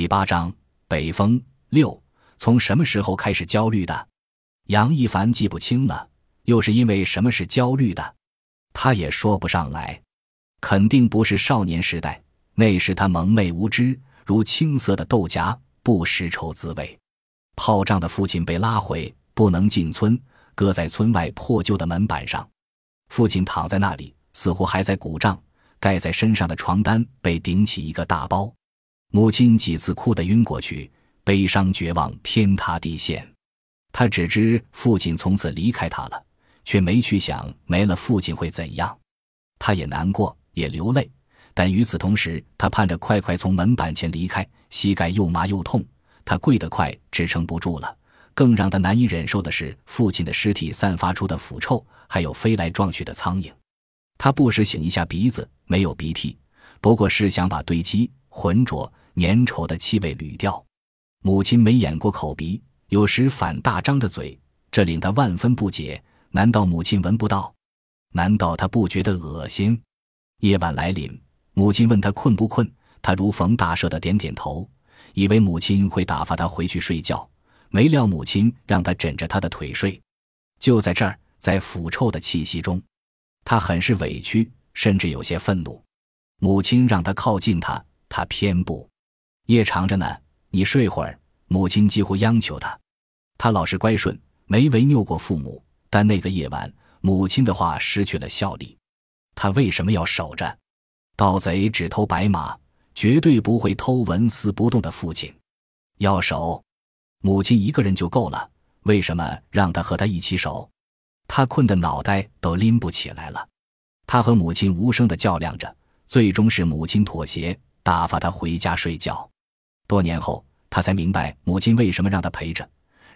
第八章北风六，从什么时候开始焦虑的？杨一凡记不清了，又是因为什么是焦虑的？他也说不上来，肯定不是少年时代，那时他蒙昧无知，如青涩的豆荚，不识愁滋味。炮仗的父亲被拉回，不能进村，搁在村外破旧的门板上。父亲躺在那里，似乎还在鼓胀，盖在身上的床单被顶起一个大包。母亲几次哭得晕过去，悲伤绝望，天塌地陷。他只知父亲从此离开他了，却没去想没了父亲会怎样。他也难过，也流泪，但与此同时，他盼着快快从门板前离开。膝盖又麻又痛，他跪得快，支撑不住了。更让他难以忍受的是父亲的尸体散发出的腐臭，还有飞来撞去的苍蝇。他不时擤一下鼻子，没有鼻涕，不过是想把堆积浑浊。粘稠的气味滤掉，母亲没掩过口鼻，有时反大张着嘴，这令他万分不解。难道母亲闻不到？难道他不觉得恶心？夜晚来临，母亲问他困不困，他如逢大赦的点点头，以为母亲会打发他回去睡觉，没料母亲让他枕着他的腿睡。就在这儿，在腐臭的气息中，他很是委屈，甚至有些愤怒。母亲让他靠近他，他偏不。夜长着呢，你睡会儿。母亲几乎央求他，他老实乖顺，没违拗过父母。但那个夜晚，母亲的话失去了效力。他为什么要守着？盗贼只偷白马，绝对不会偷纹丝不动的父亲。要守，母亲一个人就够了。为什么让他和他一起守？他困得脑袋都拎不起来了。他和母亲无声的较量着，最终是母亲妥协，打发他回家睡觉。多年后，他才明白母亲为什么让他陪着。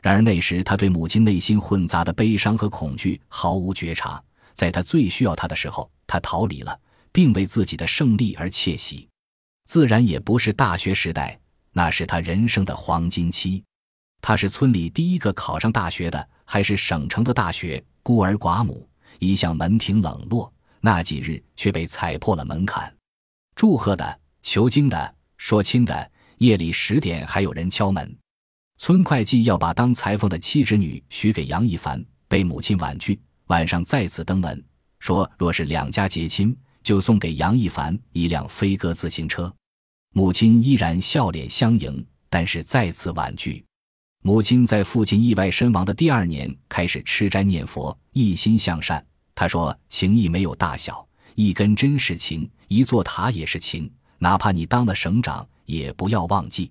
然而那时，他对母亲内心混杂的悲伤和恐惧毫无觉察。在他最需要他的时候，他逃离了，并为自己的胜利而窃喜。自然也不是大学时代，那是他人生的黄金期。他是村里第一个考上大学的，还是省城的大学。孤儿寡母，一向门庭冷落，那几日却被踩破了门槛。祝贺的、求经的、说亲的。夜里十点还有人敲门，村会计要把当裁缝的妻侄女许给杨一凡，被母亲婉拒。晚上再次登门，说若是两家结亲，就送给杨一凡一辆飞鸽自行车。母亲依然笑脸相迎，但是再次婉拒。母亲在父亲意外身亡的第二年开始吃斋念佛，一心向善。她说：“情义没有大小，一根针是情，一座塔也是情。哪怕你当了省长。”也不要忘记，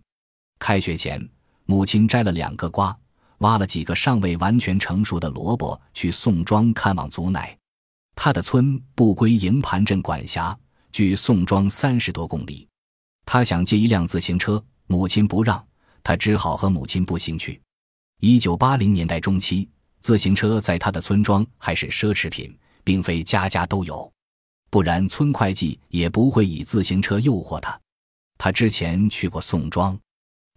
开学前，母亲摘了两个瓜，挖了几个尚未完全成熟的萝卜，去宋庄看望祖奶。他的村不归营盘镇管辖，距宋庄三十多公里。他想借一辆自行车，母亲不让，他只好和母亲步行去。一九八零年代中期，自行车在他的村庄还是奢侈品，并非家家都有，不然村会计也不会以自行车诱惑他。他之前去过宋庄，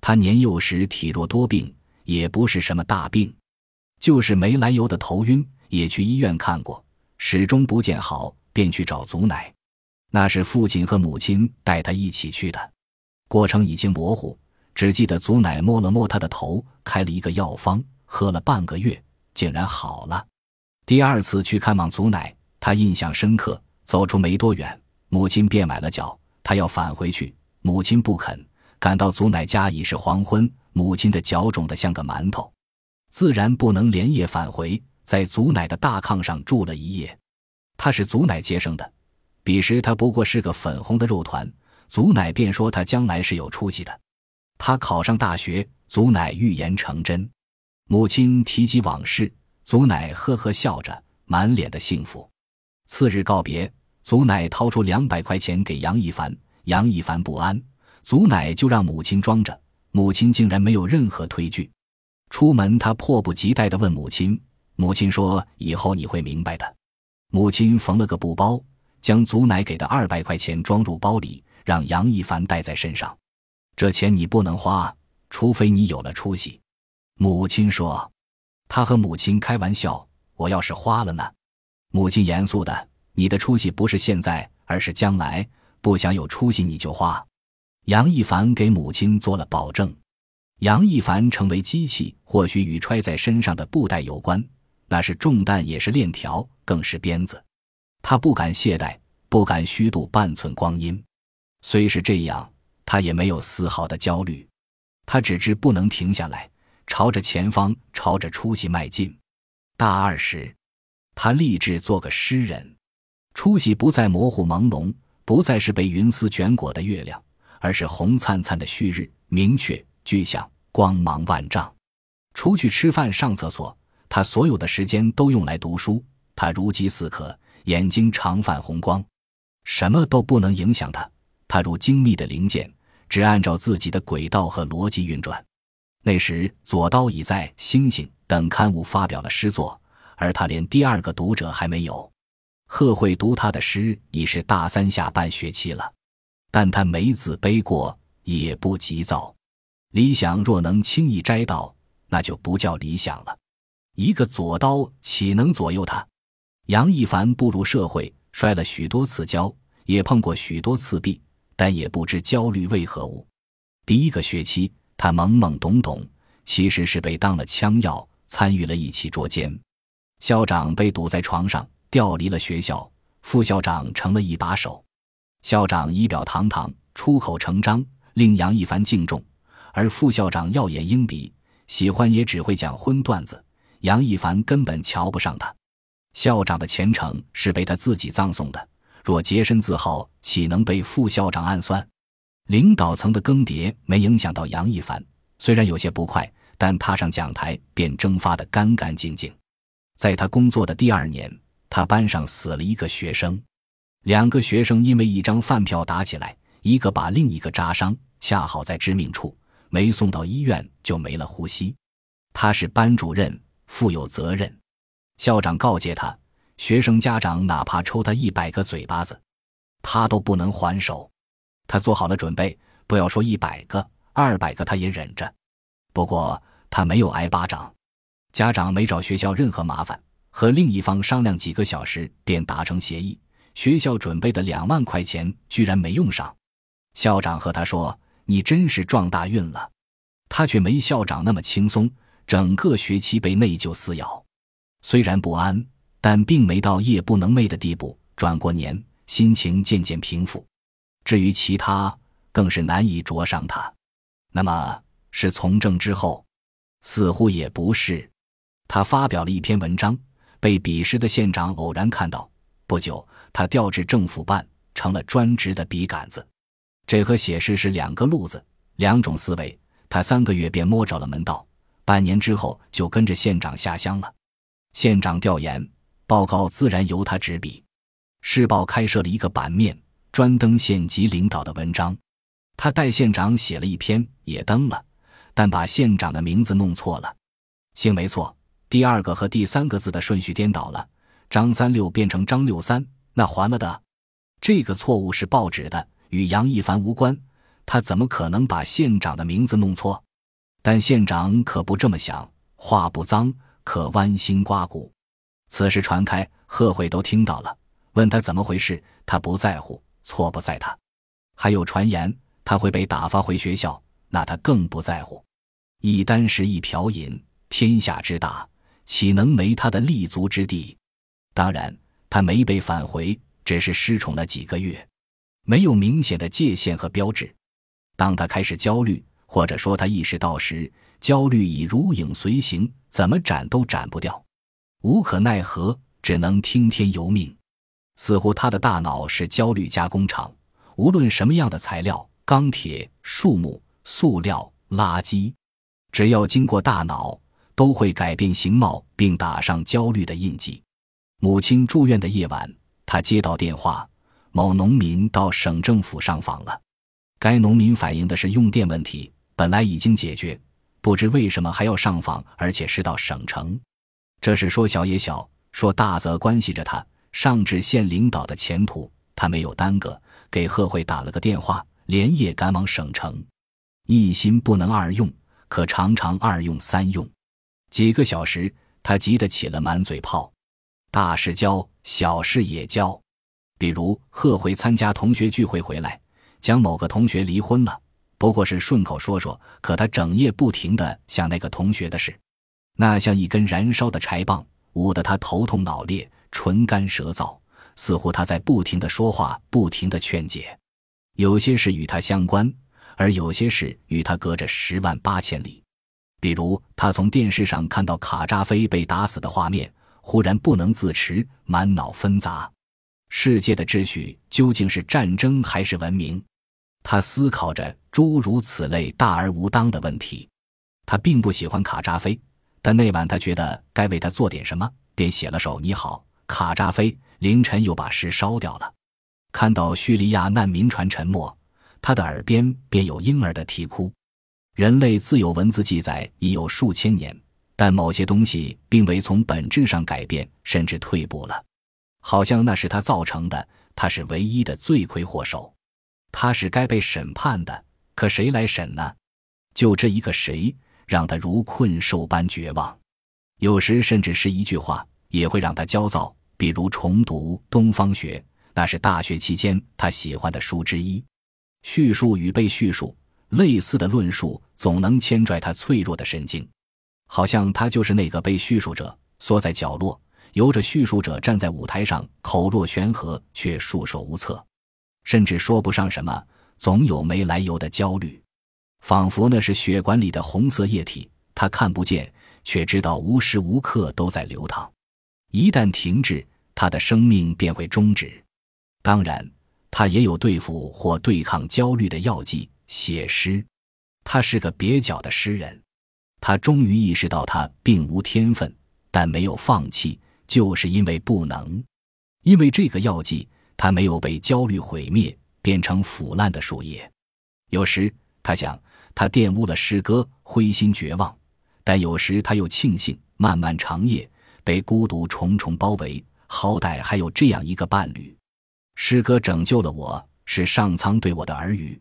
他年幼时体弱多病，也不是什么大病，就是没来由的头晕，也去医院看过，始终不见好，便去找祖奶。那是父亲和母亲带他一起去的，过程已经模糊，只记得祖奶摸了摸他的头，开了一个药方，喝了半个月，竟然好了。第二次去看望祖奶，他印象深刻，走出没多远，母亲便崴了脚，他要返回去。母亲不肯，赶到祖奶家已是黄昏。母亲的脚肿得像个馒头，自然不能连夜返回，在祖奶的大炕上住了一夜。他是祖奶接生的，彼时他不过是个粉红的肉团，祖奶便说他将来是有出息的。他考上大学，祖奶预言成真。母亲提及往事，祖奶呵呵笑着，满脸的幸福。次日告别，祖奶掏出两百块钱给杨一凡。杨一凡不安，祖奶就让母亲装着。母亲竟然没有任何推拒。出门，他迫不及待地问母亲：“母亲说，以后你会明白的。”母亲缝了个布包，将祖奶给的二百块钱装入包里，让杨一凡带在身上。这钱你不能花，除非你有了出息。母亲说：“他和母亲开玩笑，我要是花了呢？”母亲严肃的：“你的出息不是现在，而是将来。”不想有出息你就花，杨一凡给母亲做了保证。杨一凡成为机器，或许与揣在身上的布袋有关，那是重担，也是链条，更是鞭子。他不敢懈怠，不敢虚度半寸光阴。虽是这样，他也没有丝毫的焦虑。他只知不能停下来，朝着前方，朝着出息迈进。大二时，他立志做个诗人。出息不再模糊朦胧，不再是被云丝卷裹的月亮，而是红灿灿的旭日，明确。具象，光芒万丈。出去吃饭、上厕所，他所有的时间都用来读书。他如饥似渴，眼睛常泛红光，什么都不能影响他。他如精密的零件，只按照自己的轨道和逻辑运转。那时，左刀已在《星星》等刊物发表了诗作，而他连第二个读者还没有。贺会读他的诗已是大三下半学期了，但他没自卑过，也不急躁。理想若能轻易摘到，那就不叫理想了。一个左刀岂能左右他？杨一凡步入社会，摔了许多次跤，也碰过许多次壁，但也不知焦虑为何物。第一个学期，他懵懵懂懂，其实是被当了枪药，参与了一起捉奸。校长被堵在床上，调离了学校，副校长成了一把手。校长仪表堂堂，出口成章，令杨一凡敬重。而副校长耀眼英鼻，喜欢也只会讲荤段子。杨一凡根本瞧不上他。校长的前程是被他自己葬送的，若洁身自好，岂能被副校长暗算？领导层的更迭没影响到杨一凡，虽然有些不快，但踏上讲台便蒸发得干干净净。在他工作的第二年，他班上死了一个学生，两个学生因为一张饭票打起来，一个把另一个扎伤，恰好在致命处。没送到医院就没了呼吸，他是班主任，负有责任。校长告诫他，学生家长哪怕抽他一百个嘴巴子，他都不能还手。他做好了准备，不要说一百个、二百个，他也忍着。不过他没有挨巴掌，家长没找学校任何麻烦，和另一方商量几个小时便达成协议。学校准备的两万块钱居然没用上，校长和他说。你真是撞大运了，他却没校长那么轻松。整个学期被内疚撕咬，虽然不安，但并没到夜不能寐的地步。转过年，心情渐渐平复。至于其他，更是难以着上他。那么是从政之后，似乎也不是。他发表了一篇文章，被鄙视的县长偶然看到。不久，他调至政府办，成了专职的笔杆子。这和写诗是两个路子，两种思维。他三个月便摸着了门道，半年之后就跟着县长下乡了。县长调研报告自然由他执笔。市报开设了一个版面，专登县级领导的文章。他代县长写了一篇，也登了，但把县长的名字弄错了。姓没错，第二个和第三个字的顺序颠倒了，张三六变成张六三，那还了的。这个错误是报纸的。与杨一凡无关，他怎么可能把县长的名字弄错？但县长可不这么想，话不脏，可剜心刮骨。此事传开，贺会都听到了，问他怎么回事，他不在乎，错不在他。还有传言他会被打发回学校，那他更不在乎。一箪食，一瓢饮，天下之大，岂能没他的立足之地？当然，他没被返回，只是失宠了几个月。没有明显的界限和标志。当他开始焦虑，或者说他意识到时，焦虑已如影随形，怎么斩都斩不掉，无可奈何，只能听天由命。似乎他的大脑是焦虑加工厂，无论什么样的材料，钢铁、树木、塑料、垃圾，只要经过大脑，都会改变形貌，并打上焦虑的印记。母亲住院的夜晚，他接到电话。某农民到省政府上访了，该农民反映的是用电问题，本来已经解决，不知为什么还要上访，而且是到省城。这是说小也小，说大则关系着他上至县领导的前途。他没有耽搁，给贺慧打了个电话，连夜赶往省城。一心不能二用，可常常二用三用。几个小时，他急得起了满嘴泡，大事教，小事也教。比如贺回参加同学聚会回来，讲某个同学离婚了，不过是顺口说说，可他整夜不停的想那个同学的事，那像一根燃烧的柴棒，捂得他头痛脑裂、唇干舌燥，似乎他在不停的说话，不停的劝解。有些事与他相关，而有些事与他隔着十万八千里。比如，他从电视上看到卡扎菲被打死的画面，忽然不能自持，满脑纷杂。世界的秩序究竟是战争还是文明？他思考着诸如此类大而无当的问题。他并不喜欢卡扎菲，但那晚他觉得该为他做点什么，便写了首《你好，卡扎菲》。凌晨又把诗烧掉了。看到叙利亚难民船沉没，他的耳边便有婴儿的啼哭。人类自有文字记载已有数千年，但某些东西并未从本质上改变，甚至退步了。好像那是他造成的，他是唯一的罪魁祸首，他是该被审判的。可谁来审呢？就这一个谁，让他如困兽般绝望。有时甚至是一句话，也会让他焦躁。比如重读东方学，那是大学期间他喜欢的书之一。叙述与被叙述，类似的论述总能牵拽他脆弱的神经，好像他就是那个被叙述者，缩在角落。由着叙述者站在舞台上，口若悬河，却束手无策，甚至说不上什么，总有没来由的焦虑，仿佛那是血管里的红色液体，他看不见，却知道无时无刻都在流淌。一旦停滞，他的生命便会终止。当然，他也有对付或对抗焦虑的药剂——写诗。他是个蹩脚的诗人，他终于意识到他并无天分，但没有放弃。就是因为不能，因为这个药剂，他没有被焦虑毁灭，变成腐烂的树叶。有时他想，他玷污了诗歌，灰心绝望；但有时他又庆幸，漫漫长夜被孤独重重包围，好歹还有这样一个伴侣。诗歌拯救了我，是上苍对我的耳语。